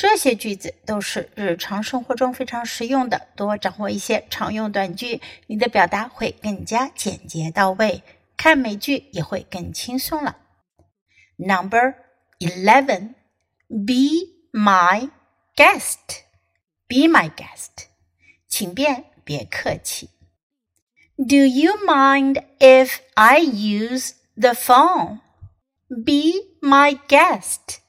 这些句子都是日常生活中非常实用的，多掌握一些常用短句，你的表达会更加简洁到位，看美剧也会更轻松了。Number eleven, be my guest, be my guest，请便，别客气。Do you mind if I use the phone? Be my guest.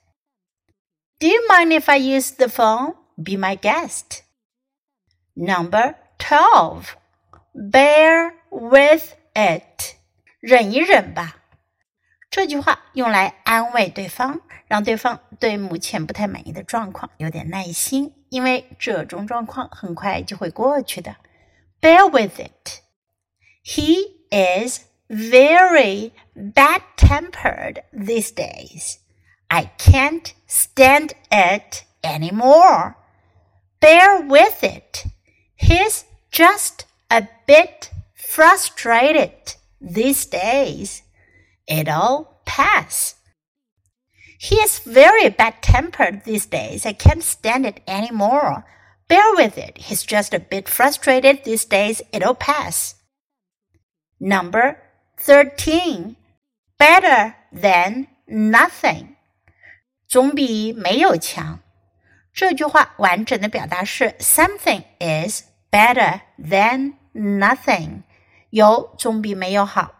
Do you mind if I use the phone? Be my guest. Number 12. Bear with it. 忍一忍吧。这句话用来安慰对方，让对方对目前不太满意的状况有点耐心，因为这种状况很快就会过去的。Bear with it. He is very bad tempered these days. I can't stand it anymore. Bear with it. He's just a bit frustrated these days. It'll pass. He is very bad tempered these days. I can't stand it anymore. Bear with it. He's just a bit frustrated these days. It'll pass. Number 13. Better than nothing. 总比没有强。这句话完整的表达是 something is better than nothing，有总比没有好，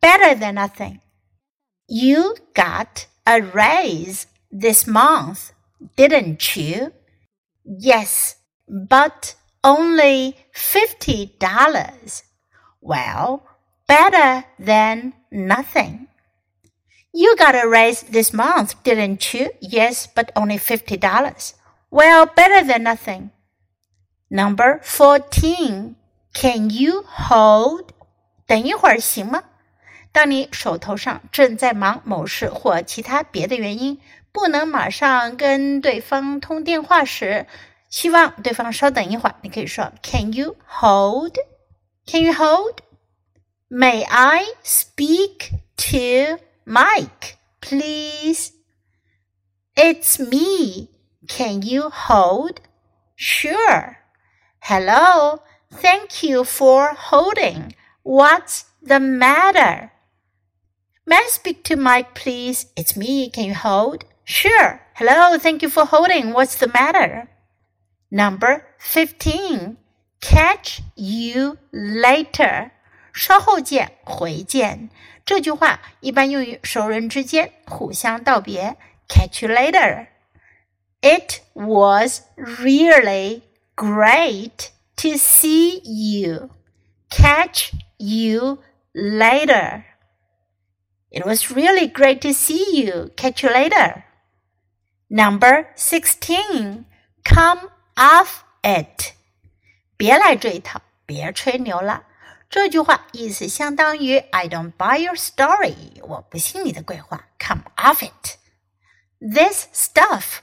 better than nothing。You got a raise this month, didn't you? Yes, but only fifty dollars. Well, better than nothing. You got a raise this month, didn't you? Yes, but only $50. Well, better than nothing. Number 14. Can you hold? 等一会儿行吗？当你手头上正在忙某事或其他别的原因，不能马上跟对方通电话时，希望对方稍等一会儿。你可以说 Can you hold? Can you hold? May I speak to Mike, please. It's me. Can you hold? Sure. Hello. Thank you for holding. What's the matter? May I speak to Mike, please? It's me. Can you hold? Sure. Hello. Thank you for holding. What's the matter? Number 15. Catch you later. 稍后见，回见。这句话一般用于熟人之间互相道别。Catch you later. It was really great to see you. Catch you later. It was really great to see you. Catch you later. Number 16. Come off it. 别来这一套，别吹牛了。 这句话意思相当于 "I don't buy your story"，我不信你的鬼话。Come off it. This stuff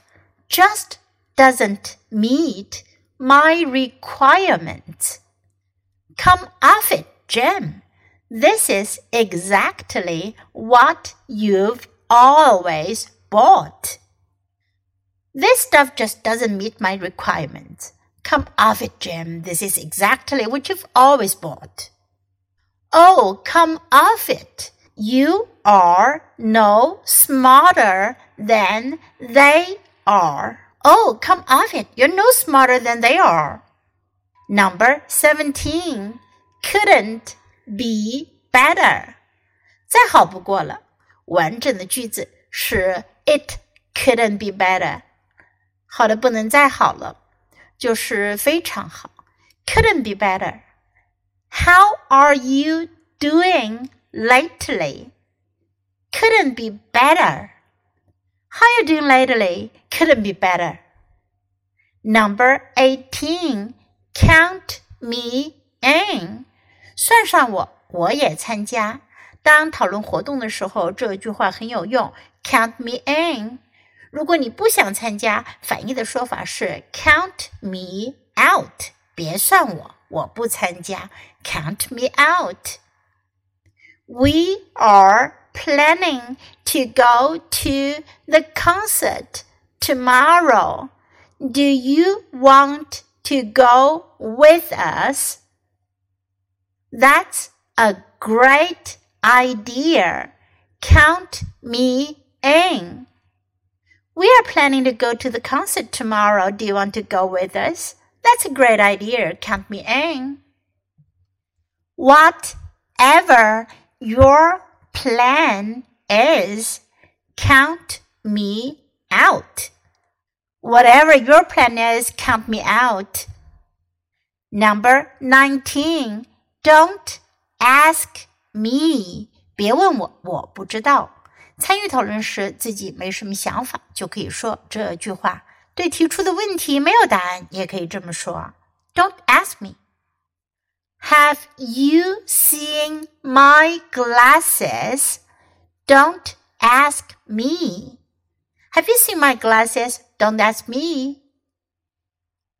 just doesn't meet my requirements. Come off it, Jim. This is exactly what you've always bought. This stuff just doesn't meet my requirements. Come off it, Jim. This is exactly what you've always bought. Oh, come off it. You are no smarter than they are. Oh, come off it. You're no smarter than they are. Number 17. Couldn't be better. 再好不过了。完整的句子是 It couldn't be better。好的不能再好了，就是非常好。Couldn't be better。 how are you doing lately? Couldn't be better. How are you doing lately? Couldn't be better. Number 18. Count me in，算上我，我也参加。当讨论活动的时候，这句话很有用。Count me in。如果你不想参加，反义的说法是 Count me out。别算我， 我不参加。Count me out。We are planning to go to the concert tomorrow. Do you want to go with us? That's a great idea. Count me in. We are planning to go to the concert tomorrow. Do you want to go with us? That's a great idea. Count me in. Whatever your plan is, count me out. Whatever your plan is, count me out. Number 19. Don't ask me. 别问我，我不知道。参与讨论时自己没什么想法，就可以说这句话。 对提出的问题没有答案，也可以这么说：Don't ask me. Have you seen my glasses? Don't ask me. Have you seen my glasses? Don't ask me.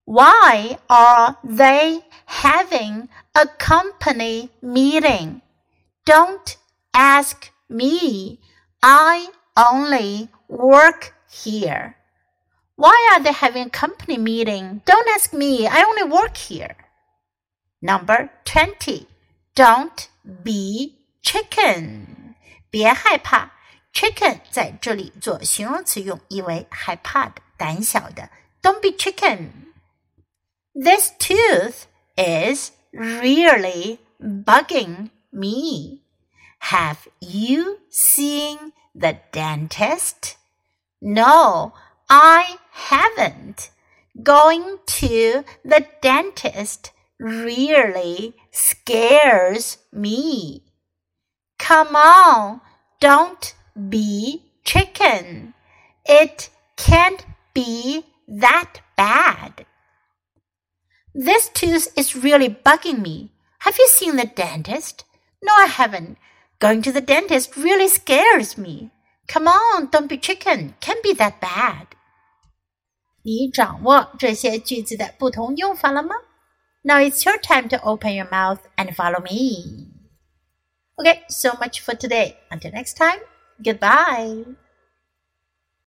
Why are they having a company meeting? Don't ask me. I only work here. Why are they having a company meeting? Don't ask me. I only work here. Number 20. Don't be chicken. 别害怕，chicken 在这里做形容词用，意为害怕的、胆小的。Don't be chicken. This tooth is really bugging me. Have you seen the dentist? No, I haven't. Going to the dentist really scares me. Come on, don't be chicken. It can't be that bad. This tooth is really bugging me. Have you seen the dentist? No, I haven't. Going to the dentist really scares me. Come on, don't be chicken. Can't be that bad. 你掌握这些句子的不同用法了吗？Now it's your time to open your mouth and follow me. Okay, so much for today. Until next time, goodbye.